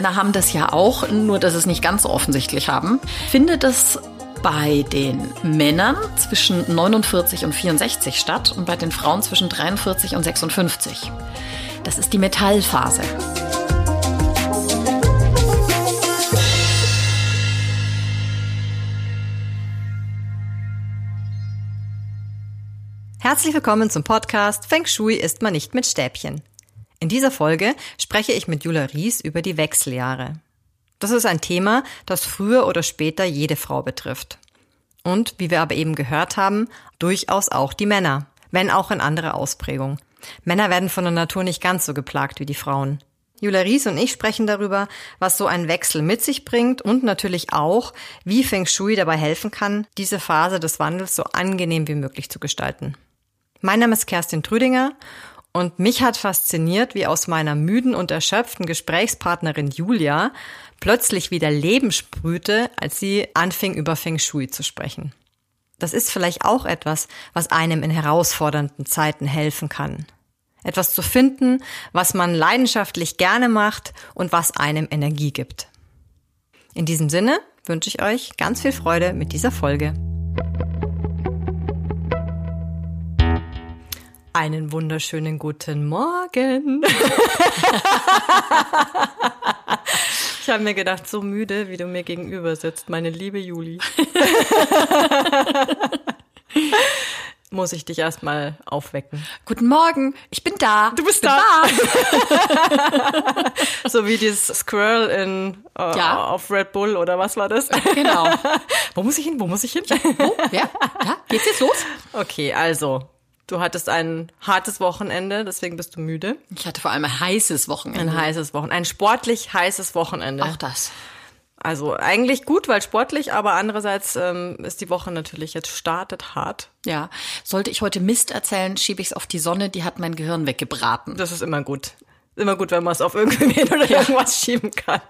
Männer haben das ja auch, nur dass es nicht ganz so offensichtlich haben. Findet es bei den Männern zwischen 49 und 64 statt und bei den Frauen zwischen 43 und 56. Das ist die Metallphase. Herzlich willkommen zum Podcast Feng Shui ist man nicht mit Stäbchen. In dieser Folge spreche ich mit Jula Ries über die Wechseljahre. Das ist ein Thema, das früher oder später jede Frau betrifft. Und, wie wir aber eben gehört haben, durchaus auch die Männer, wenn auch in anderer Ausprägung. Männer werden von der Natur nicht ganz so geplagt wie die Frauen. Jula Ries und ich sprechen darüber, was so ein Wechsel mit sich bringt und natürlich auch, wie Feng Shui dabei helfen kann, diese Phase des Wandels so angenehm wie möglich zu gestalten. Mein Name ist Kerstin Trüdinger und mich hat fasziniert, wie aus meiner müden und erschöpften Gesprächspartnerin Julia plötzlich wieder Leben sprühte, als sie anfing, über Feng Shui zu sprechen. Das ist vielleicht auch etwas, was einem in herausfordernden Zeiten helfen kann. Etwas zu finden, was man leidenschaftlich gerne macht und was einem Energie gibt. In diesem Sinne wünsche ich euch ganz viel Freude mit dieser Folge. Einen wunderschönen guten Morgen. ich habe mir gedacht, so müde, wie du mir gegenüber sitzt, meine liebe Juli. Muss ich dich erstmal aufwecken. Guten Morgen, ich bin da. Du bist da. da. so wie dieses Squirrel in uh, ja. auf Red Bull oder was war das? Genau. Wo muss ich hin? Wo muss ich hin? Wo? Ja? Ja? Geht's jetzt los? Okay, also Du hattest ein hartes Wochenende, deswegen bist du müde. Ich hatte vor allem ein heißes Wochenende. Ein heißes Wochenende. Ein sportlich heißes Wochenende. Auch das. Also eigentlich gut, weil sportlich, aber andererseits ähm, ist die Woche natürlich jetzt startet hart. Ja. Sollte ich heute Mist erzählen, schiebe ich es auf die Sonne, die hat mein Gehirn weggebraten. Das ist immer gut. Immer gut, wenn man es auf irgendwen oder ja. irgendwas schieben kann.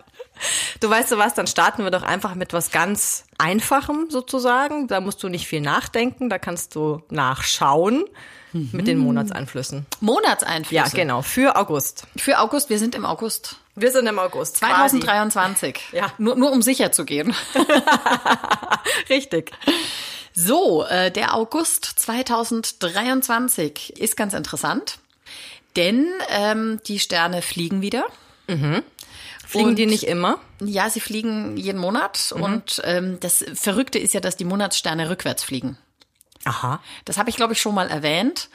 Du weißt du was, dann starten wir doch einfach mit was ganz Einfachem sozusagen. Da musst du nicht viel nachdenken, da kannst du nachschauen mhm. mit den Monatseinflüssen. Monatseinflüsse? Ja, genau, für August. Für August, wir sind im August. Wir sind im August. 2023. Quasi. Ja. Nur, nur um sicher zu gehen. Richtig. So, äh, der August 2023 ist ganz interessant, denn ähm, die Sterne fliegen wieder. Mhm. Fliegen und, die nicht immer? Ja, sie fliegen jeden Monat. Mhm. Und ähm, das Verrückte ist ja, dass die Monatssterne rückwärts fliegen. Aha. Das habe ich, glaube ich, schon mal erwähnt.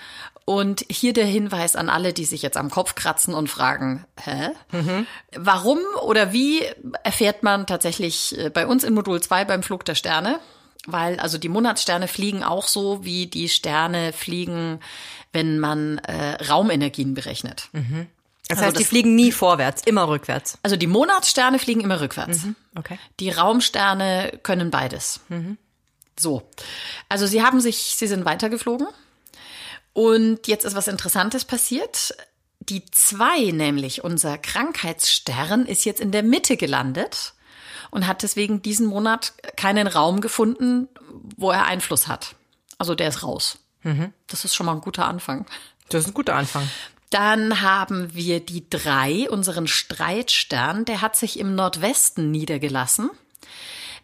Und hier der Hinweis an alle, die sich jetzt am Kopf kratzen und fragen, hä? Mhm. Warum oder wie erfährt man tatsächlich äh, bei uns in Modul 2 beim Flug der Sterne? Weil also die Monatssterne fliegen auch so, wie die Sterne fliegen, wenn man äh, Raumenergien berechnet. Mhm. Das also heißt, das, die fliegen nie vorwärts, immer rückwärts. Also die Monatssterne fliegen immer rückwärts. Mhm, okay. Die Raumsterne können beides. Mhm. So. Also sie haben sich, sie sind weitergeflogen. Und jetzt ist was Interessantes passiert. Die zwei, nämlich unser Krankheitsstern, ist jetzt in der Mitte gelandet und hat deswegen diesen Monat keinen Raum gefunden, wo er Einfluss hat. Also der ist raus. Mhm. Das ist schon mal ein guter Anfang. Das ist ein guter Anfang. Dann haben wir die drei, unseren Streitstern, der hat sich im Nordwesten niedergelassen.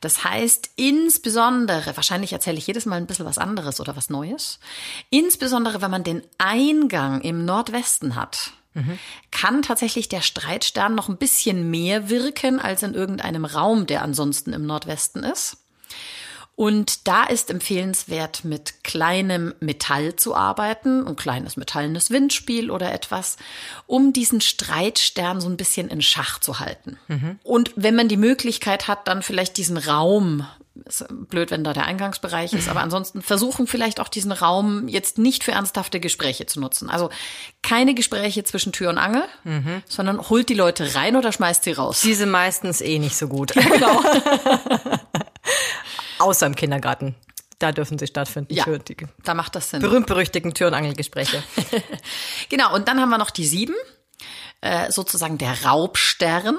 Das heißt, insbesondere, wahrscheinlich erzähle ich jedes Mal ein bisschen was anderes oder was Neues, insbesondere wenn man den Eingang im Nordwesten hat, mhm. kann tatsächlich der Streitstern noch ein bisschen mehr wirken als in irgendeinem Raum, der ansonsten im Nordwesten ist. Und da ist empfehlenswert, mit kleinem Metall zu arbeiten, ein kleines metallenes Windspiel oder etwas, um diesen Streitstern so ein bisschen in Schach zu halten. Mhm. Und wenn man die Möglichkeit hat, dann vielleicht diesen Raum ist blöd, wenn da der Eingangsbereich ist, aber ansonsten versuchen vielleicht auch diesen Raum jetzt nicht für ernsthafte Gespräche zu nutzen. Also keine Gespräche zwischen Tür und Angel, mhm. sondern holt die Leute rein oder schmeißt sie raus. Diese meistens eh nicht so gut. Ja, genau. Außer im Kindergarten. Da dürfen sie stattfinden. Ja, da macht das Sinn. Berühmt-berüchtigten Tür- und Angelgespräche. genau, und dann haben wir noch die sieben, äh, sozusagen der Raubstern.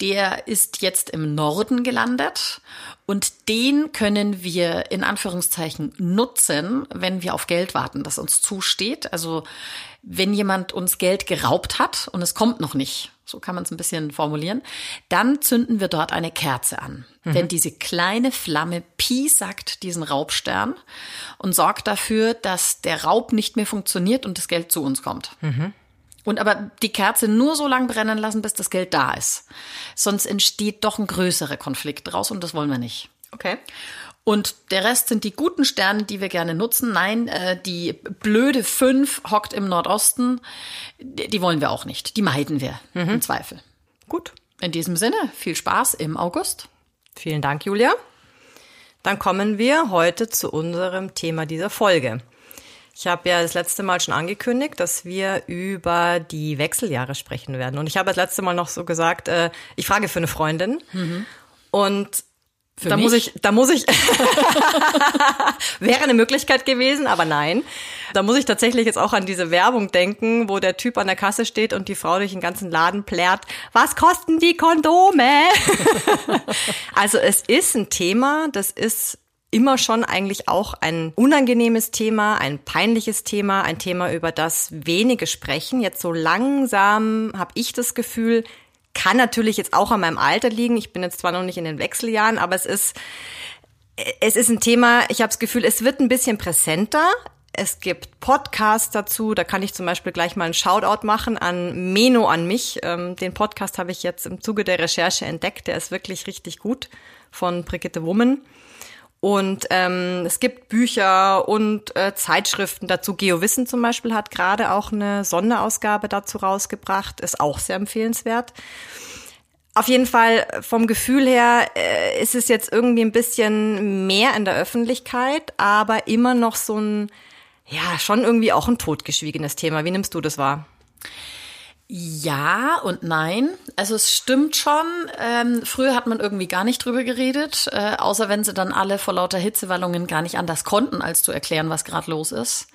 Der ist jetzt im Norden gelandet und den können wir in Anführungszeichen nutzen, wenn wir auf Geld warten, das uns zusteht. Also wenn jemand uns Geld geraubt hat und es kommt noch nicht, so kann man es ein bisschen formulieren, dann zünden wir dort eine Kerze an. Mhm. Denn diese kleine Flamme piesackt diesen Raubstern und sorgt dafür, dass der Raub nicht mehr funktioniert und das Geld zu uns kommt. Mhm. Und aber die Kerze nur so lang brennen lassen, bis das Geld da ist. Sonst entsteht doch ein größerer Konflikt draus und das wollen wir nicht. Okay. Und der Rest sind die guten Sterne, die wir gerne nutzen. Nein, äh, die blöde fünf hockt im Nordosten. Die wollen wir auch nicht. Die meiden wir mhm. im Zweifel. Gut. In diesem Sinne, viel Spaß im August. Vielen Dank, Julia. Dann kommen wir heute zu unserem Thema dieser Folge. Ich habe ja das letzte Mal schon angekündigt, dass wir über die Wechseljahre sprechen werden. Und ich habe das letzte Mal noch so gesagt, äh, ich frage für eine Freundin. Mhm. Und für da mich? muss ich, da muss ich, wäre eine Möglichkeit gewesen, aber nein. Da muss ich tatsächlich jetzt auch an diese Werbung denken, wo der Typ an der Kasse steht und die Frau durch den ganzen Laden plärt, was kosten die Kondome? also es ist ein Thema, das ist immer schon eigentlich auch ein unangenehmes Thema, ein peinliches Thema, ein Thema, über das wenige sprechen. Jetzt so langsam habe ich das Gefühl, kann natürlich jetzt auch an meinem Alter liegen. Ich bin jetzt zwar noch nicht in den Wechseljahren, aber es ist es ist ein Thema, ich habe das Gefühl, es wird ein bisschen präsenter. Es gibt Podcasts dazu, da kann ich zum Beispiel gleich mal einen Shoutout machen an Meno an mich. Ähm, den Podcast habe ich jetzt im Zuge der Recherche entdeckt, der ist wirklich richtig gut von Brigitte Woman. Und ähm, es gibt Bücher und äh, Zeitschriften dazu. GeoWissen zum Beispiel hat gerade auch eine Sonderausgabe dazu rausgebracht, ist auch sehr empfehlenswert. Auf jeden Fall vom Gefühl her äh, ist es jetzt irgendwie ein bisschen mehr in der Öffentlichkeit, aber immer noch so ein, ja, schon irgendwie auch ein totgeschwiegenes Thema. Wie nimmst du das wahr? Ja und nein. Also es stimmt schon. Ähm, früher hat man irgendwie gar nicht drüber geredet, äh, außer wenn sie dann alle vor lauter Hitzewallungen gar nicht anders konnten, als zu erklären, was gerade los ist.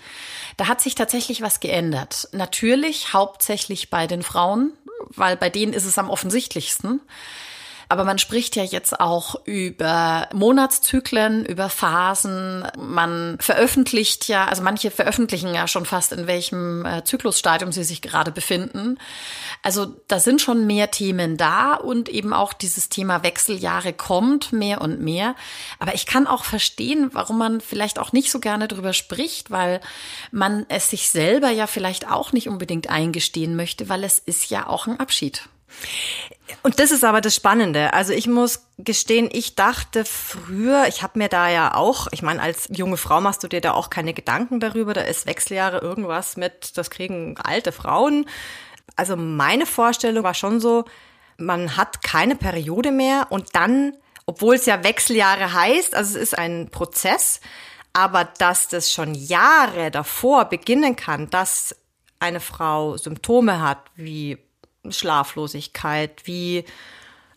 Da hat sich tatsächlich was geändert. Natürlich hauptsächlich bei den Frauen, weil bei denen ist es am offensichtlichsten. Aber man spricht ja jetzt auch über Monatszyklen, über Phasen. Man veröffentlicht ja, also manche veröffentlichen ja schon fast, in welchem äh, Zyklusstadium sie sich gerade befinden. Also da sind schon mehr Themen da und eben auch dieses Thema Wechseljahre kommt mehr und mehr. Aber ich kann auch verstehen, warum man vielleicht auch nicht so gerne drüber spricht, weil man es sich selber ja vielleicht auch nicht unbedingt eingestehen möchte, weil es ist ja auch ein Abschied. Und das ist aber das Spannende. Also ich muss gestehen, ich dachte früher, ich habe mir da ja auch, ich meine, als junge Frau machst du dir da auch keine Gedanken darüber, da ist Wechseljahre irgendwas mit, das kriegen alte Frauen. Also meine Vorstellung war schon so, man hat keine Periode mehr und dann, obwohl es ja Wechseljahre heißt, also es ist ein Prozess, aber dass das schon Jahre davor beginnen kann, dass eine Frau Symptome hat wie Schlaflosigkeit, wie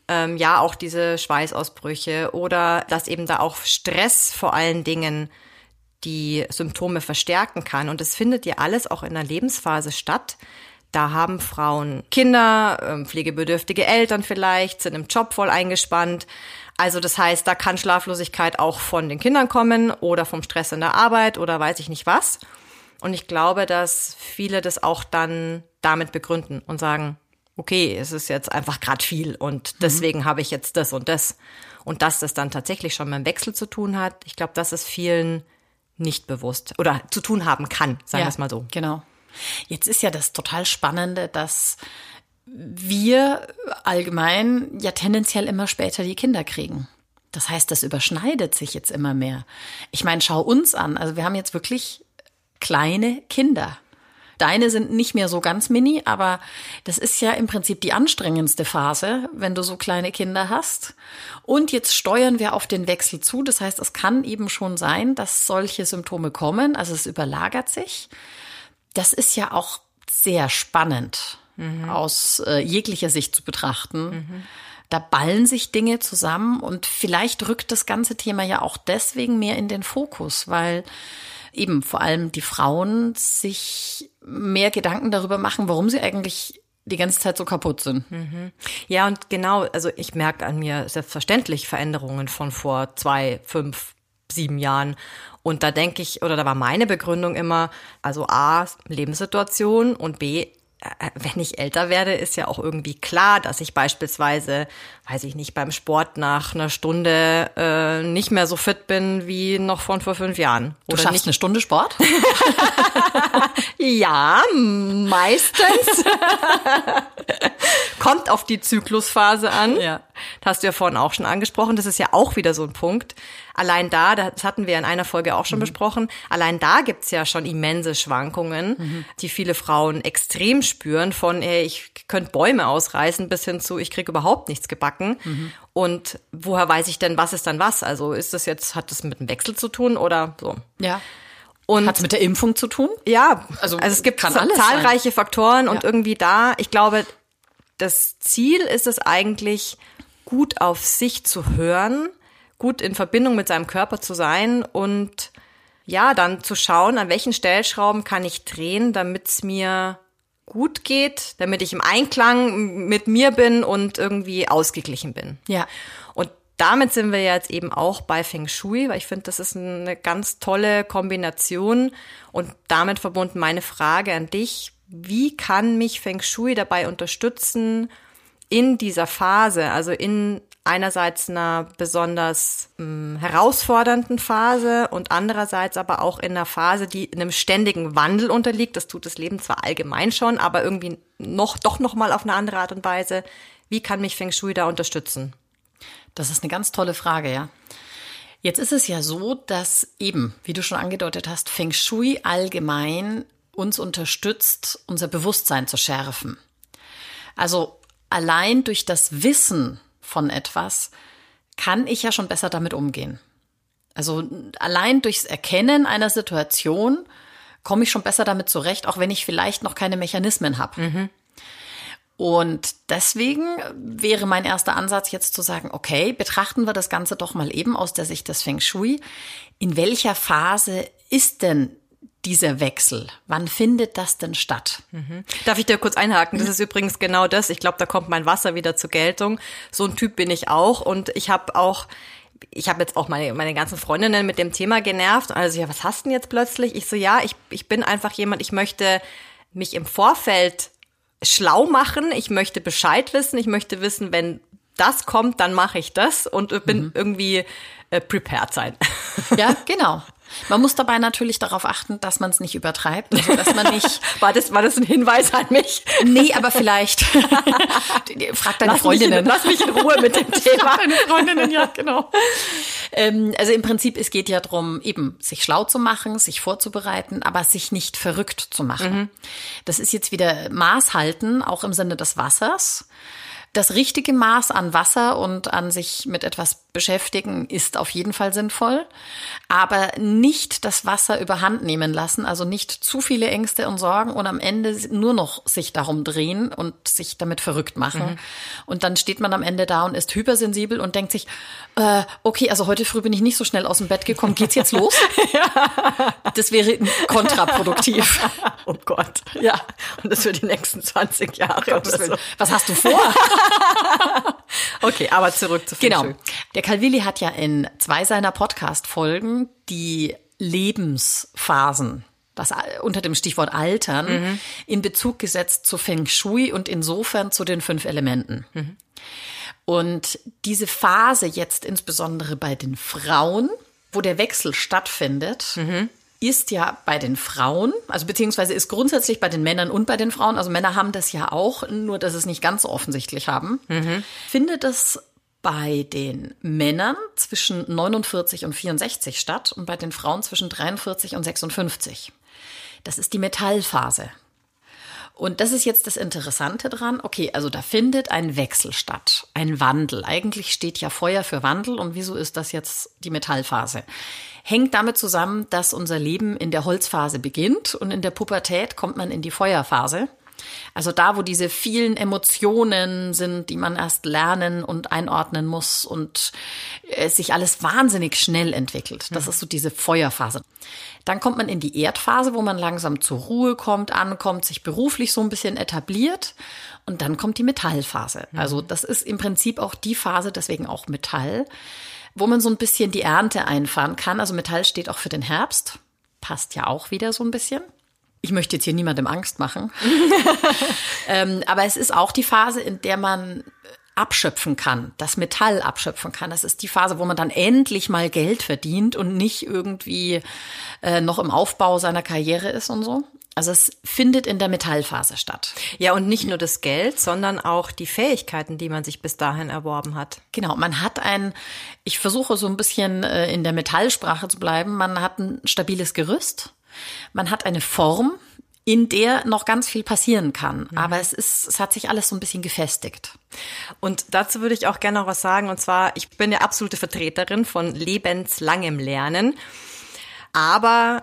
ähm, ja auch diese Schweißausbrüche oder dass eben da auch Stress vor allen Dingen die Symptome verstärken kann. Und es findet ja alles auch in der Lebensphase statt. Da haben Frauen Kinder, ähm, pflegebedürftige Eltern vielleicht, sind im Job voll eingespannt. Also das heißt, da kann Schlaflosigkeit auch von den Kindern kommen oder vom Stress in der Arbeit oder weiß ich nicht was. Und ich glaube, dass viele das auch dann damit begründen und sagen, okay, es ist jetzt einfach gerade viel und mhm. deswegen mhm. habe ich jetzt das und das. Und dass das dann tatsächlich schon mit dem Wechsel zu tun hat, ich glaube, das ist vielen nicht bewusst oder zu tun haben kann, sagen wir es mal so. Genau. Jetzt ist ja das total Spannende, dass wir allgemein ja tendenziell immer später die Kinder kriegen. Das heißt, das überschneidet sich jetzt immer mehr. Ich meine, schau uns an. Also wir haben jetzt wirklich kleine Kinder. Deine sind nicht mehr so ganz mini, aber das ist ja im Prinzip die anstrengendste Phase, wenn du so kleine Kinder hast. Und jetzt steuern wir auf den Wechsel zu. Das heißt, es kann eben schon sein, dass solche Symptome kommen. Also es überlagert sich. Das ist ja auch sehr spannend mhm. aus äh, jeglicher Sicht zu betrachten. Mhm. Da ballen sich Dinge zusammen und vielleicht rückt das ganze Thema ja auch deswegen mehr in den Fokus, weil eben vor allem die Frauen sich mehr Gedanken darüber machen, warum sie eigentlich die ganze Zeit so kaputt sind. Mhm. Ja, und genau, also ich merke an mir selbstverständlich Veränderungen von vor zwei, fünf, sieben Jahren. Und da denke ich, oder da war meine Begründung immer, also A, Lebenssituation und B, äh, wenn ich älter werde, ist ja auch irgendwie klar, dass ich beispielsweise, weiß ich nicht, beim Sport nach einer Stunde äh, nicht mehr so fit bin wie noch von vor fünf Jahren. Du Oder schaffst nicht eine Stunde Sport? ja, meistens. Kommt auf die Zyklusphase an. Ja. Das hast du ja vorhin auch schon angesprochen. Das ist ja auch wieder so ein Punkt. Allein da, das hatten wir in einer Folge auch schon mhm. besprochen, allein da gibt's ja schon immense Schwankungen, mhm. die viele Frauen extrem spüren, von ey, ich könnte Bäume ausreißen bis hin zu, ich krieg überhaupt nichts gebacken. Mhm. Und woher weiß ich denn, was ist dann was? Also ist das jetzt, hat das mit dem Wechsel zu tun oder so? Ja. Und Hat es mit der Impfung zu tun? Ja, also, also es gibt zahlreiche sein. Faktoren und ja. irgendwie da, ich glaube, das Ziel ist es eigentlich, gut auf sich zu hören, gut in Verbindung mit seinem Körper zu sein und ja, dann zu schauen, an welchen Stellschrauben kann ich drehen, damit es mir gut geht, damit ich im Einklang mit mir bin und irgendwie ausgeglichen bin. Ja. Und damit sind wir jetzt eben auch bei Feng Shui, weil ich finde, das ist eine ganz tolle Kombination und damit verbunden meine Frage an dich, wie kann mich Feng Shui dabei unterstützen in dieser Phase, also in einerseits einer besonders mh, hm, herausfordernden Phase und andererseits aber auch in einer Phase, die einem ständigen Wandel unterliegt. Das tut das Leben zwar allgemein schon, aber irgendwie noch doch noch mal auf eine andere Art und Weise. Wie kann mich Feng Shui da unterstützen? Das ist eine ganz tolle Frage, ja. Jetzt ist es ja so, dass eben, wie du schon angedeutet hast, Feng Shui allgemein uns unterstützt, unser Bewusstsein zu schärfen. Also allein durch das Wissen von etwas kann ich ja schon besser damit umgehen. Also allein durchs Erkennen einer Situation komme ich schon besser damit zurecht, auch wenn ich vielleicht noch keine Mechanismen habe. Mhm. Und deswegen wäre mein erster Ansatz jetzt zu sagen, okay, betrachten wir das Ganze doch mal eben aus der Sicht des Feng Shui. In welcher Phase ist denn dieser Wechsel? Wann findet das denn statt? Mhm. Darf ich dir kurz einhaken? Das ist übrigens genau das. Ich glaube, da kommt mein Wasser wieder zur Geltung. So ein Typ bin ich auch und ich habe auch ich habe jetzt auch meine, meine ganzen Freundinnen mit dem Thema genervt. Also ja, was hast du denn jetzt plötzlich? Ich so, ja, ich, ich bin einfach jemand, ich möchte mich im Vorfeld schlau machen, ich möchte Bescheid wissen, ich möchte wissen, wenn das kommt, dann mache ich das und bin mhm. irgendwie äh, prepared sein. Ja, genau. Man muss dabei natürlich darauf achten, dass man es nicht übertreibt. Also, dass man nicht. war, das, war das ein Hinweis an mich? Nee, aber vielleicht. Frag deine lass Freundinnen. Mich, lass mich in Ruhe mit dem Thema. Frag deine Freundinnen, ja, genau. Ähm, also im Prinzip, es geht ja darum, eben sich schlau zu machen, sich vorzubereiten, aber sich nicht verrückt zu machen. Mhm. Das ist jetzt wieder Maß halten, auch im Sinne des Wassers. Das richtige Maß an Wasser und an sich mit etwas beschäftigen ist auf jeden Fall sinnvoll, aber nicht das Wasser überhand nehmen lassen, also nicht zu viele Ängste und Sorgen und am Ende nur noch sich darum drehen und sich damit verrückt machen. Mhm. Und dann steht man am Ende da und ist hypersensibel und denkt sich, äh, okay, also heute früh bin ich nicht so schnell aus dem Bett gekommen, geht's jetzt los? ja. Das wäre kontraproduktiv. oh Gott. Ja. Und das für die nächsten 20 Jahre. So. Was hast du vor? okay, aber zurück zu Genau. Der Calvilli hat ja in zwei seiner Podcast-Folgen die Lebensphasen das unter dem Stichwort Altern mhm. in Bezug gesetzt zu Feng Shui und insofern zu den fünf Elementen. Mhm. Und diese Phase jetzt insbesondere bei den Frauen, wo der Wechsel stattfindet, mhm ist ja bei den Frauen, also beziehungsweise ist grundsätzlich bei den Männern und bei den Frauen, also Männer haben das ja auch, nur dass es nicht ganz so offensichtlich haben, mhm. findet es bei den Männern zwischen 49 und 64 statt und bei den Frauen zwischen 43 und 56. Das ist die Metallphase. Und das ist jetzt das Interessante dran. Okay, also da findet ein Wechsel statt, ein Wandel. Eigentlich steht ja Feuer für Wandel und wieso ist das jetzt die Metallphase? hängt damit zusammen, dass unser Leben in der Holzphase beginnt und in der Pubertät kommt man in die Feuerphase. Also da, wo diese vielen Emotionen sind, die man erst lernen und einordnen muss und es sich alles wahnsinnig schnell entwickelt. Das mhm. ist so diese Feuerphase. Dann kommt man in die Erdphase, wo man langsam zur Ruhe kommt, ankommt, sich beruflich so ein bisschen etabliert. Und dann kommt die Metallphase. Mhm. Also das ist im Prinzip auch die Phase, deswegen auch Metall, wo man so ein bisschen die Ernte einfahren kann. Also Metall steht auch für den Herbst, passt ja auch wieder so ein bisschen. Ich möchte jetzt hier niemandem Angst machen. ähm, aber es ist auch die Phase, in der man abschöpfen kann, das Metall abschöpfen kann. Das ist die Phase, wo man dann endlich mal Geld verdient und nicht irgendwie äh, noch im Aufbau seiner Karriere ist und so. Also es findet in der Metallphase statt. Ja, und nicht nur das Geld, sondern auch die Fähigkeiten, die man sich bis dahin erworben hat. Genau, man hat ein, ich versuche so ein bisschen äh, in der Metallsprache zu bleiben, man hat ein stabiles Gerüst, man hat eine Form, in der noch ganz viel passieren kann. Mhm. Aber es ist, es hat sich alles so ein bisschen gefestigt. Und dazu würde ich auch gerne noch was sagen. Und zwar, ich bin ja absolute Vertreterin von lebenslangem Lernen. Aber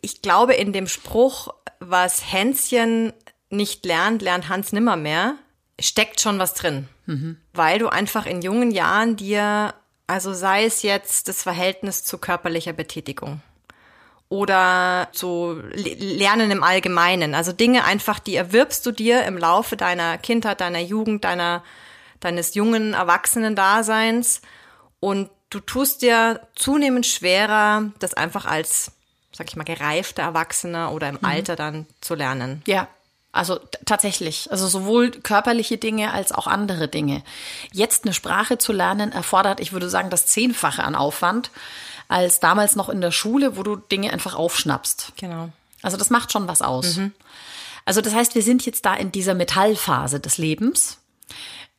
ich glaube, in dem Spruch, was Hänschen nicht lernt, lernt Hans nimmermehr, steckt schon was drin. Mhm. Weil du einfach in jungen Jahren dir, also sei es jetzt das Verhältnis zu körperlicher Betätigung, oder so Lernen im Allgemeinen. Also Dinge einfach, die erwirbst du dir im Laufe deiner Kindheit, deiner Jugend, deiner, deines jungen Erwachsenen-Daseins und du tust dir zunehmend schwerer, das einfach als, sag ich mal, gereifter Erwachsener oder im mhm. Alter dann zu lernen. Ja, also tatsächlich, also sowohl körperliche Dinge als auch andere Dinge. Jetzt eine Sprache zu lernen erfordert, ich würde sagen, das Zehnfache an Aufwand als damals noch in der Schule, wo du Dinge einfach aufschnappst. Genau. Also das macht schon was aus. Mhm. Also das heißt, wir sind jetzt da in dieser Metallphase des Lebens.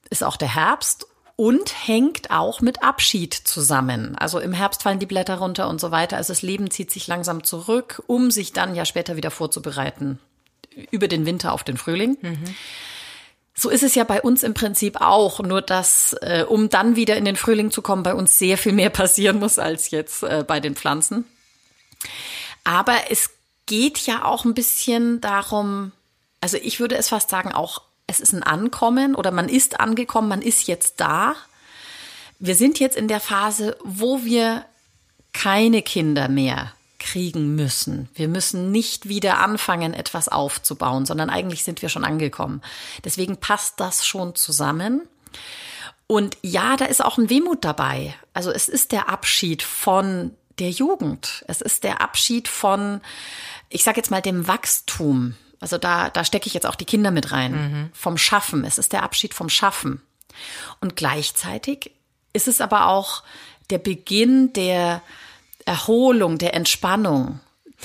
Ist auch der Herbst und hängt auch mit Abschied zusammen. Also im Herbst fallen die Blätter runter und so weiter. Also das Leben zieht sich langsam zurück, um sich dann ja später wieder vorzubereiten über den Winter auf den Frühling. Mhm. So ist es ja bei uns im Prinzip auch, nur dass, äh, um dann wieder in den Frühling zu kommen, bei uns sehr viel mehr passieren muss als jetzt äh, bei den Pflanzen. Aber es geht ja auch ein bisschen darum, also ich würde es fast sagen, auch es ist ein Ankommen oder man ist angekommen, man ist jetzt da. Wir sind jetzt in der Phase, wo wir keine Kinder mehr kriegen müssen. Wir müssen nicht wieder anfangen, etwas aufzubauen, sondern eigentlich sind wir schon angekommen. Deswegen passt das schon zusammen. Und ja, da ist auch ein Wehmut dabei. Also es ist der Abschied von der Jugend. Es ist der Abschied von, ich sage jetzt mal, dem Wachstum. Also da, da stecke ich jetzt auch die Kinder mit rein. Mhm. Vom Schaffen. Es ist der Abschied vom Schaffen. Und gleichzeitig ist es aber auch der Beginn der, Erholung, der Entspannung,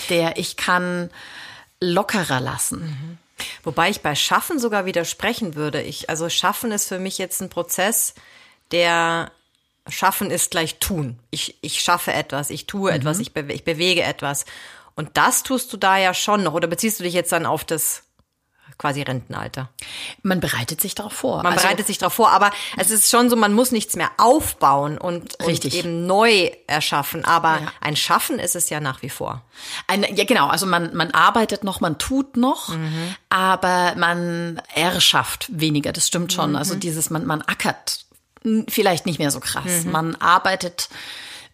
der ich kann lockerer lassen. Mhm. Wobei ich bei Schaffen sogar widersprechen würde. Ich, also Schaffen ist für mich jetzt ein Prozess, der Schaffen ist gleich tun. Ich, ich schaffe etwas, ich tue mhm. etwas, ich, bewe ich bewege etwas. Und das tust du da ja schon noch. Oder beziehst du dich jetzt dann auf das quasi Rentenalter. Man bereitet sich darauf vor. Man also, bereitet sich darauf vor, aber es ist schon so, man muss nichts mehr aufbauen und, und eben neu erschaffen. Aber ja. ein Schaffen ist es ja nach wie vor. Ein, ja, genau. Also man, man arbeitet noch, man tut noch, mhm. aber man erschafft weniger. Das stimmt schon. Mhm. Also dieses, man, man ackert vielleicht nicht mehr so krass. Mhm. Man arbeitet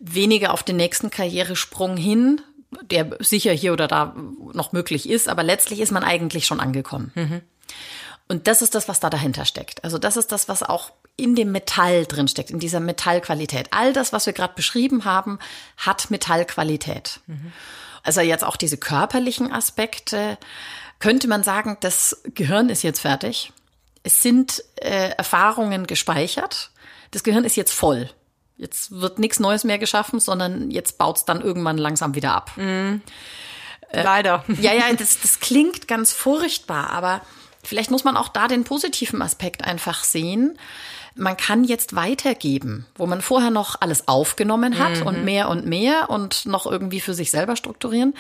weniger auf den nächsten Karrieresprung hin, der sicher hier oder da noch möglich ist, aber letztlich ist man eigentlich schon angekommen. Mhm. Und das ist das, was da dahinter steckt. Also das ist das, was auch in dem Metall drin steckt, in dieser Metallqualität. All das, was wir gerade beschrieben haben, hat Metallqualität. Mhm. Also jetzt auch diese körperlichen Aspekte, könnte man sagen, das Gehirn ist jetzt fertig. Es sind äh, Erfahrungen gespeichert. Das Gehirn ist jetzt voll. Jetzt wird nichts Neues mehr geschaffen, sondern jetzt baut es dann irgendwann langsam wieder ab. Mm. Äh, Leider. Ja, ja, das, das klingt ganz furchtbar, aber vielleicht muss man auch da den positiven Aspekt einfach sehen man kann jetzt weitergeben, wo man vorher noch alles aufgenommen hat mhm. und mehr und mehr und noch irgendwie für sich selber strukturieren.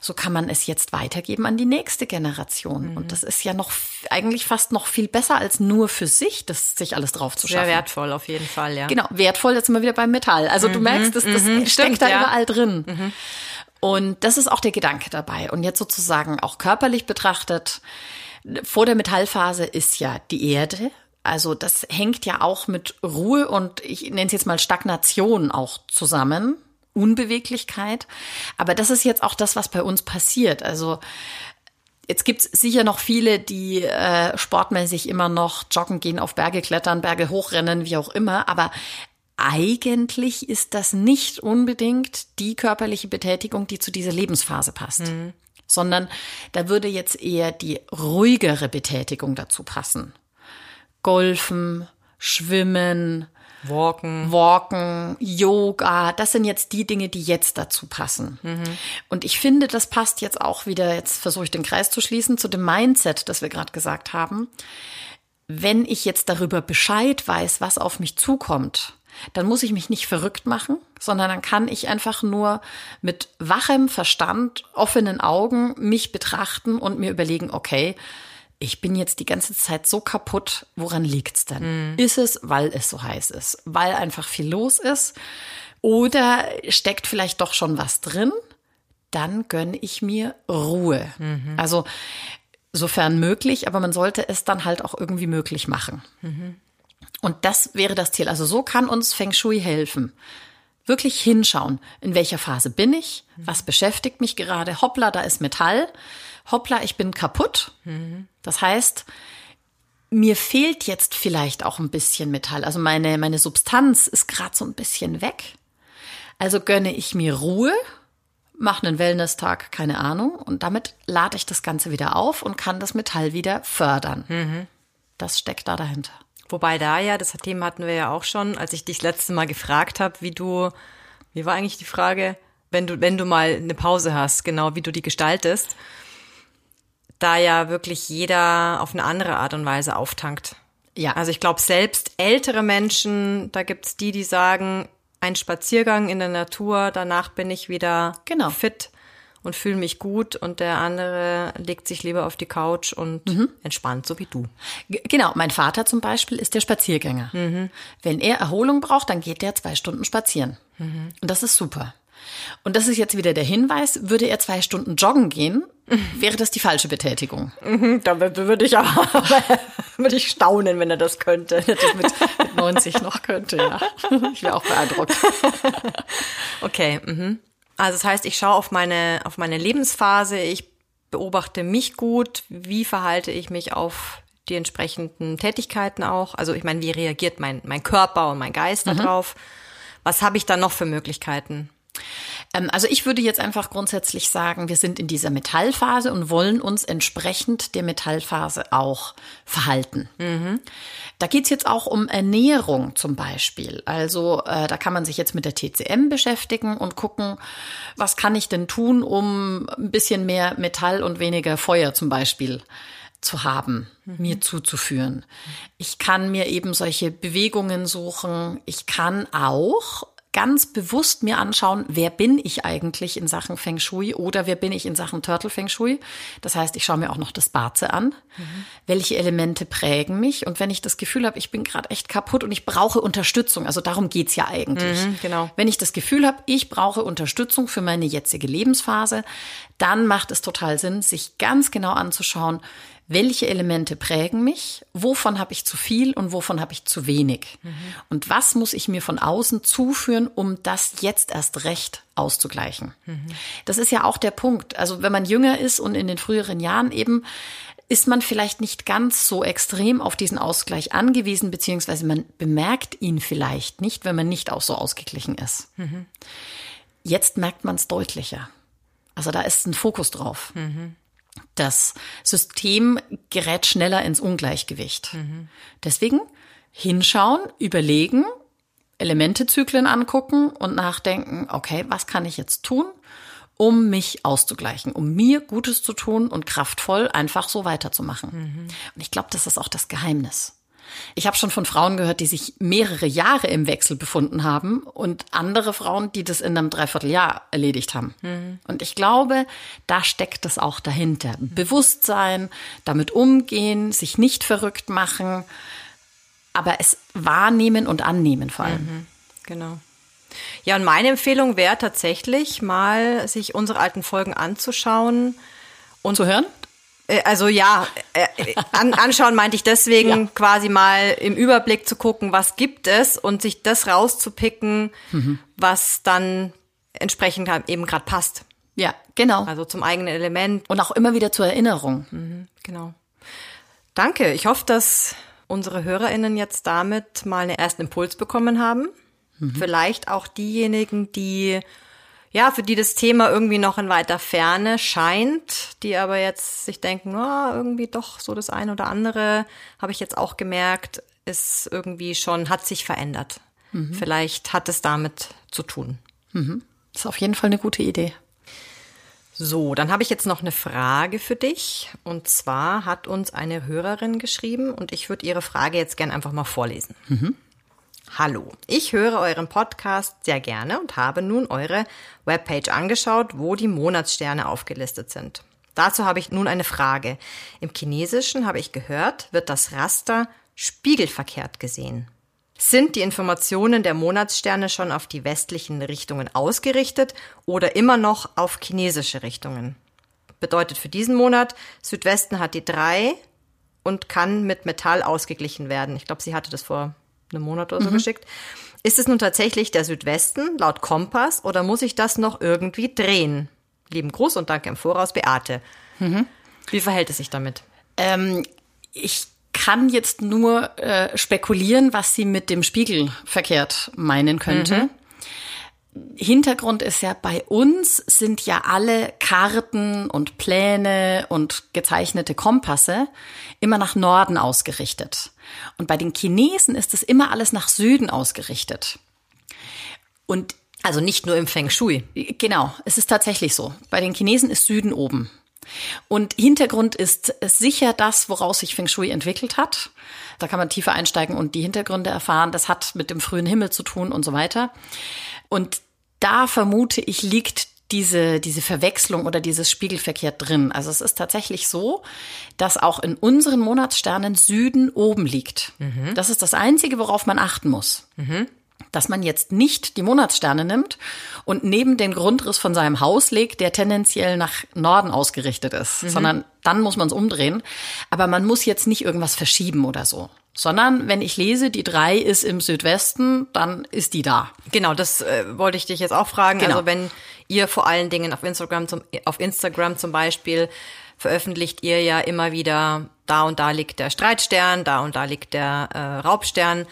So kann man es jetzt weitergeben an die nächste Generation. Mhm. Und das ist ja noch eigentlich fast noch viel besser als nur für sich, das sich alles drauf zu schaffen. Sehr wertvoll auf jeden Fall, ja. Genau, wertvoll, jetzt sind wir wieder beim Metall. Also mhm. du merkst, das, das mhm. steckt Stimmt, da ja. überall drin. Mhm. Und das ist auch der Gedanke dabei. Und jetzt sozusagen auch körperlich betrachtet, vor der Metallphase ist ja die Erde, also das hängt ja auch mit Ruhe und ich nenne es jetzt mal Stagnation auch zusammen. Unbeweglichkeit. Aber das ist jetzt auch das, was bei uns passiert. Also Jetzt gibt's sicher noch viele, die äh, sportmäßig immer noch joggen gehen, auf Berge klettern, Berge hochrennen, wie auch immer. Aber eigentlich ist das nicht unbedingt die körperliche Betätigung, die zu dieser Lebensphase passt. Mhm. Sondern da würde jetzt eher die ruhigere Betätigung dazu passen. Golfen, Schwimmen, Walken. Walken, Yoga, das sind jetzt die Dinge, die jetzt dazu passen. Und ich finde, das passt jetzt auch wieder, jetzt versuche ich den Kreis zu schließen, zu dem Mindset, das wir gerade gesagt haben. Wenn ich jetzt darüber Bescheid weiß, was auf mich zukommt, dann muss ich mich nicht verrückt machen, sondern dann kann ich einfach nur mit wachem Verstand, offenen Augen mich betrachten und mir überlegen, okay, ich bin jetzt die ganze Zeit so kaputt, woran liegt's denn? Ist es, weil es so heiß ist, weil einfach viel los ist oder steckt vielleicht doch schon was drin? Dann gönne ich mir Ruhe. Also sofern möglich, aber man sollte es dann halt auch irgendwie möglich machen. Und das wäre das Ziel. Also so kann uns Feng Shui helfen. Wirklich hinschauen, in welcher Phase bin ich, was beschäftigt mich gerade. Hoppla, da ist Metall. Hoppla, ich bin kaputt. Das heißt, mir fehlt jetzt vielleicht auch ein bisschen Metall. Also meine, meine Substanz ist gerade so ein bisschen weg. Also gönne ich mir Ruhe, mache einen Wellness-Tag, keine Ahnung, und damit lade ich das Ganze wieder auf und kann das Metall wieder fördern. Das steckt da dahinter. Wobei da ja, das Thema hatten wir ja auch schon, als ich dich das letzte Mal gefragt habe, wie du, wie war eigentlich die Frage, wenn du, wenn du mal eine Pause hast, genau, wie du die gestaltest, da ja wirklich jeder auf eine andere Art und Weise auftankt. Ja. Also ich glaube, selbst ältere Menschen, da gibt's die, die sagen, ein Spaziergang in der Natur, danach bin ich wieder Genau. fit und fühle mich gut und der andere legt sich lieber auf die Couch und entspannt, so wie du. G- Genau, mein Vater zum Beispiel ist der Spaziergänger. Wenn er Erholung braucht, dann geht er zwei Stunden spazieren. Und das ist super. Und das ist jetzt wieder der Hinweis, würde er zwei Stunden joggen gehen, wäre das die falsche Betätigung. Da würde ich aber würde ich staunen, wenn er das könnte. Das mit, mit 90 noch könnte, ja. Ich wäre auch beeindruckt. Okay, mhm. Also das heißt, ich schaue auf meine auf meine Lebensphase, ich beobachte mich gut, wie verhalte ich mich auf die entsprechenden Tätigkeiten auch. Also ich meine, wie reagiert mein mein Körper und mein Geist darauf? Was habe ich dann noch für Möglichkeiten? Ähm, also ich würde jetzt einfach grundsätzlich sagen, wir sind in dieser Metallphase und wollen uns entsprechend der Metallphase auch verhalten. Da geht's jetzt auch um Ernährung zum Beispiel. Also äh, da kann man sich jetzt mit der TCM beschäftigen und gucken, was kann ich denn tun, um ein bisschen mehr Metall und weniger Feuer zum Beispiel zu haben, mir zuzuführen. Ich kann mir eben solche Bewegungen suchen. Ich kann auch ganz bewusst mir anschauen, wer bin ich eigentlich in Sachen Feng Shui oder wer bin ich in Sachen Turtle Feng Shui. Das heißt, ich schaue mir auch noch das Baze an. Welche Elemente prägen mich? Und wenn ich das Gefühl habe, ich bin gerade echt kaputt und ich brauche Unterstützung, also darum geht's ja eigentlich. genau. Wenn ich das Gefühl habe, ich brauche Unterstützung für meine jetzige Lebensphase, dann macht es total Sinn, sich ganz genau anzuschauen, welche Elemente prägen mich, wovon habe ich zu viel und wovon habe ich zu wenig. Und was muss ich mir von außen zuführen, um das jetzt erst recht auszugleichen. Das ist ja auch der Punkt. Also wenn man jünger ist und in den früheren Jahren eben ist man vielleicht nicht ganz so extrem auf diesen Ausgleich angewiesen, beziehungsweise man bemerkt ihn vielleicht nicht, wenn man nicht auch so ausgeglichen ist. Jetzt merkt man es deutlicher. Also da ist ein Fokus drauf. Das System gerät schneller ins Ungleichgewicht. Deswegen hinschauen, überlegen, Elementezyklen angucken und nachdenken, okay, was kann ich jetzt tun, um mich auszugleichen, um mir Gutes zu tun und kraftvoll einfach so weiterzumachen. Und ich glaube, das ist auch das Geheimnis. Ich habe schon von Frauen gehört, die sich mehrere Jahre im Wechsel befunden haben und andere Frauen, die das in einem Dreivierteljahr erledigt haben. Und ich glaube, da steckt es auch dahinter. Bewusstsein, damit umgehen, sich nicht verrückt machen, aber es wahrnehmen und annehmen vor allem. Genau. Ja, und meine Empfehlung wäre tatsächlich mal, sich unsere alten Folgen anzuschauen. Und zu hören? Äh, Also ja, äh, an, anschauen meinte ich deswegen Ja. quasi mal im Überblick zu gucken, was gibt es und sich das rauszupicken, was dann entsprechend halt eben gerade passt. Ja, genau. Also zum eigenen Element. Und auch immer wieder zur Erinnerung. Genau. Danke. Ich hoffe, dass unsere HörerInnen jetzt damit mal einen ersten Impuls bekommen haben. Vielleicht auch diejenigen, die ja, für die das Thema irgendwie noch in weiter Ferne scheint, die aber jetzt sich denken, oh, irgendwie doch so das eine oder andere, habe ich jetzt auch gemerkt, ist irgendwie schon, hat sich verändert. Mhm. Vielleicht hat es damit zu tun. Mhm. Ist auf jeden Fall eine gute Idee. So, dann habe ich jetzt noch eine Frage für dich. Und zwar hat uns eine Hörerin geschrieben und ich würde ihre Frage jetzt gern einfach mal vorlesen. Mhm. Hallo, ich höre euren Podcast sehr gerne und habe nun eure Webpage angeschaut, wo die Monatssterne aufgelistet sind. Dazu habe ich nun eine Frage. Im Chinesischen habe ich gehört, wird das Raster spiegelverkehrt gesehen. Sind die Informationen der Monatssterne schon auf die westlichen Richtungen ausgerichtet oder immer noch auf chinesische Richtungen? Bedeutet für diesen Monat, Südwesten hat die drei und kann mit Metall ausgeglichen werden. Ich glaube, sie hatte das vor einem Monat oder so mhm. geschickt. Ist es nun tatsächlich der Südwesten laut Kompass oder muss ich das noch irgendwie drehen? Lieben Gruß und danke im Voraus, Beate. Mhm. Wie verhält es sich damit? Ähm, ich kann jetzt nur äh, spekulieren, was sie mit dem Spiegel verkehrt meinen könnte. Mhm. Hintergrund ist ja, bei uns sind ja alle Karten und Pläne und gezeichnete Kompasse immer nach Norden ausgerichtet. Und bei den Chinesen ist es immer alles nach Süden ausgerichtet. Und also nicht nur im Feng Shui. Genau, es ist tatsächlich so. Bei den Chinesen ist Süden oben. Und Hintergrund ist sicher das, woraus sich Feng Shui entwickelt hat. Da kann man tiefer einsteigen und die Hintergründe erfahren. Das hat mit dem frühen Himmel zu tun und so weiter. Und da vermute ich, liegt diese, diese Verwechslung oder dieses Spiegelverkehr drin. Also es ist tatsächlich so, dass auch in unseren Monatssternen Süden oben liegt. Mhm. Das ist das Einzige, worauf man achten muss. Mhm dass man jetzt nicht die Monatssterne nimmt und neben den Grundriss von seinem Haus legt, der tendenziell nach Norden ausgerichtet ist, mhm. sondern dann muss man es umdrehen. Aber man muss jetzt nicht irgendwas verschieben oder so. Sondern wenn ich lese, die drei ist im Südwesten, dann ist die da. Genau, das äh, wollte ich dich jetzt auch fragen. Genau. Also wenn ihr vor allen Dingen auf Instagram zum, auf Instagram zum Beispiel veröffentlicht ihr ja immer wieder, da und da liegt der Streitstern, da und da liegt der äh, Raubstern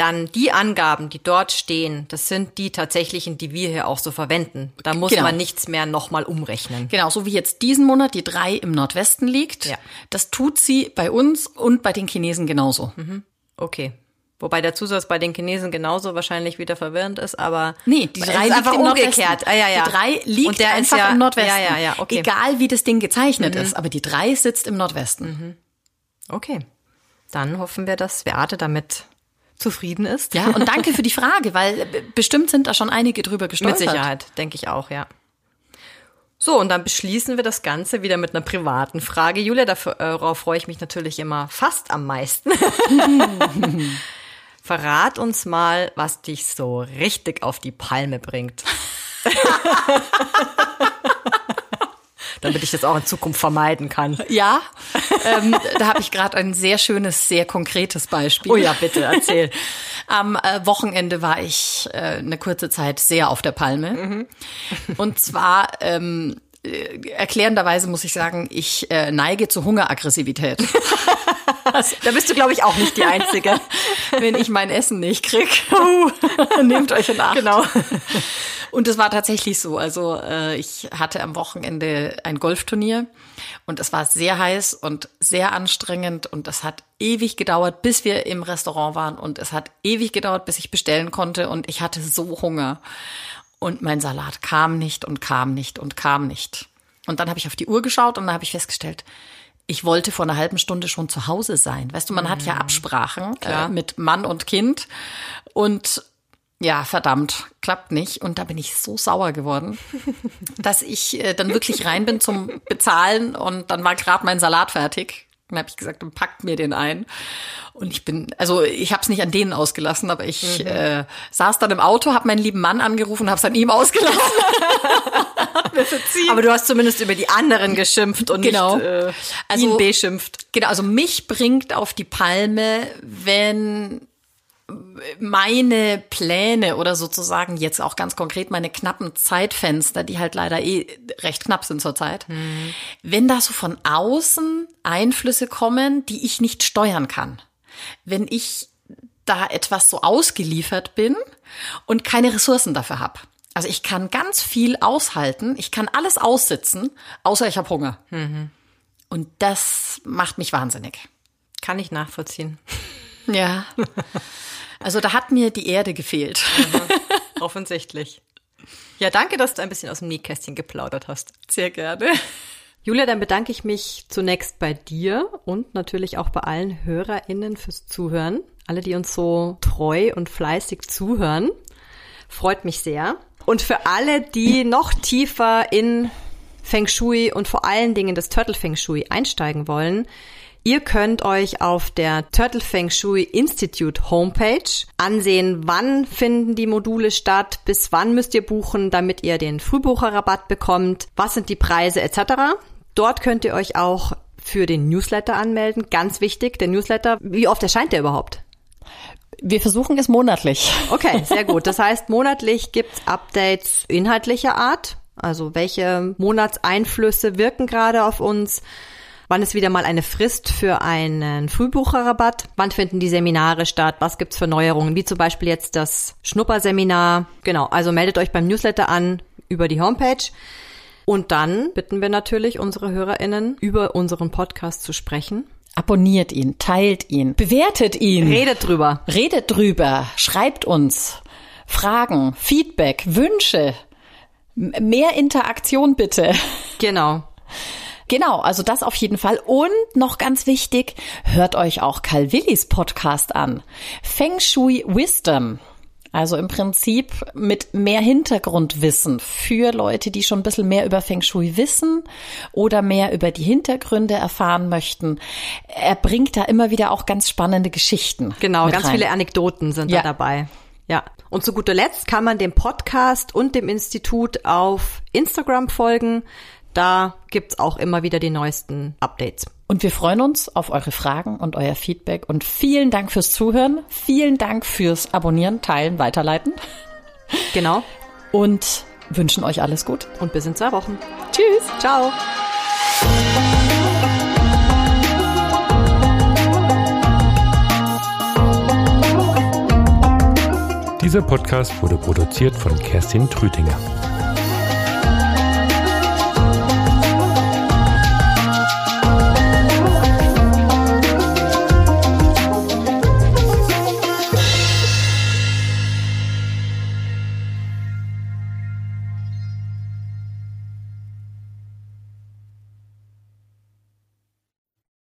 dann die Angaben, die dort stehen, das sind die tatsächlichen, die wir hier auch so verwenden. Da muss genau. man nichts mehr nochmal umrechnen. Genau, so wie jetzt diesen Monat die drei im Nordwesten liegt. Ja. Das tut sie bei uns und bei den Chinesen genauso. Mhm. Okay. Wobei der Zusatz bei den Chinesen genauso wahrscheinlich wieder verwirrend ist, aber nee, die drei liegt einfach im umgekehrt. Ah, ja, ja. Die drei liegt und der einfach ja, im Nordwesten. Ja, ja, ja, okay. Egal wie das Ding gezeichnet mhm. ist, aber die drei sitzt im Nordwesten. Mhm. Okay. Dann hoffen wir, dass Beate damit zufrieden ist. Ja, und danke für die Frage, weil bestimmt sind da schon einige drüber gestolpert. Mit Sicherheit, denke ich auch, ja. So, und dann beschließen wir das Ganze wieder mit einer privaten Frage. Julia, darauf freue ich mich natürlich immer fast am meisten. Verrat uns mal, was dich so richtig auf die Palme bringt. damit ich das auch in Zukunft vermeiden kann. Ja, ähm, da habe ich gerade ein sehr schönes, sehr konkretes Beispiel. Oh ja, bitte, erzähl. Am äh, Wochenende war ich äh, eine kurze Zeit sehr auf der Palme. Mhm. Und zwar ähm, äh, erklärenderweise muss ich sagen, ich äh, neige zu Hungeraggressivität. da bist du, glaube ich, auch nicht die Einzige. Wenn ich mein Essen nicht krieg, uh, nehmt euch in Acht. Genau. Und es war tatsächlich so. Also äh, ich hatte am Wochenende ein Golfturnier und es war sehr heiß und sehr anstrengend und es hat ewig gedauert, bis wir im Restaurant waren und es hat ewig gedauert, bis ich bestellen konnte und ich hatte so Hunger. Und mein Salat kam nicht und kam nicht und kam nicht. Und dann habe ich auf die Uhr geschaut und dann habe ich festgestellt, ich wollte vor einer halben Stunde schon zu Hause sein. Weißt du, man mhm. hat ja mhm. Absprachen äh, mit Mann und Kind. Und ja, verdammt, klappt nicht. Und da bin ich so sauer geworden, dass ich äh, dann wirklich rein bin zum Bezahlen und dann war gerade mein Salat fertig. Dann habe ich gesagt, dann packt mir den ein. Und ich bin, also ich habe es nicht an denen ausgelassen, aber ich mhm. äh, saß dann im Auto, habe meinen lieben Mann angerufen und habe es an ihm ausgelassen. aber du hast zumindest über die anderen geschimpft und genau. nicht äh, also, ihn beschimpft. Genau, also mich bringt auf die Palme, wenn meine Pläne oder sozusagen jetzt auch ganz konkret meine knappen Zeitfenster, die halt leider eh recht knapp sind zurzeit, mhm. wenn da so von außen Einflüsse kommen, die ich nicht steuern kann, wenn ich da etwas so ausgeliefert bin und keine Ressourcen dafür habe. Also ich kann ganz viel aushalten, ich kann alles aussitzen, außer ich habe Hunger. Und das macht mich wahnsinnig. Kann ich nachvollziehen. Ja. Also da hat mir die Erde gefehlt. Offensichtlich. Ja, danke, dass du ein bisschen aus dem Nähkästchen geplaudert hast. Sehr gerne. Julia, dann bedanke ich mich zunächst bei dir und natürlich auch bei allen HörerInnen fürs Zuhören. Alle, die uns so treu und fleißig zuhören. Freut mich sehr. Und für alle, die noch tiefer in Feng Shui und vor allen Dingen das Turtle Feng Shui einsteigen wollen, Ihr könnt euch auf der Turtle Feng Shui Institute Homepage ansehen, wann finden die Module statt, bis wann müsst ihr buchen, damit ihr den Frühbucherrabatt bekommt, was sind die Preise etc. Dort könnt ihr euch auch für den Newsletter anmelden. Ganz wichtig, der Newsletter, wie oft erscheint der überhaupt? Wir versuchen es monatlich. Okay, sehr gut. Das heißt, monatlich gibt's Updates inhaltlicher Art. Also welche Monatseinflüsse wirken gerade auf uns? Wann ist wieder mal eine Frist für einen Frühbucherrabatt? Wann finden die Seminare statt? Was gibt's für Neuerungen? Wie zum Beispiel jetzt das Schnupperseminar. Genau, also meldet euch beim Newsletter an über die Homepage. Und dann bitten wir natürlich unsere HörerInnen, über unseren Podcast zu sprechen. Abonniert ihn, teilt ihn, bewertet ihn. Redet drüber. Redet drüber, schreibt uns Fragen, Feedback, Wünsche. Mehr Interaktion bitte. Genau. Genau, also das auf jeden Fall. Und noch ganz wichtig, hört euch auch Karl Willis Podcast an. Feng Shui Wisdom. Also im Prinzip mit mehr Hintergrundwissen für Leute, die schon ein bisschen mehr über Feng Shui wissen oder mehr über die Hintergründe erfahren möchten. Er bringt da immer wieder auch ganz spannende Geschichten. Genau, ganz rein. viele Anekdoten sind Ja. da dabei. Ja. Und zu guter Letzt kann man dem Podcast und dem Institut auf Instagram folgen. Da gibt's auch immer wieder die neuesten Updates. Und wir freuen uns auf eure Fragen und euer Feedback. Und vielen Dank fürs Zuhören. Vielen Dank fürs Abonnieren, Teilen, Weiterleiten. Genau. Und wünschen euch alles gut. Und bis in zwei Wochen. Tschüss. Ciao. Dieser Podcast wurde produziert von Kerstin Trütinger.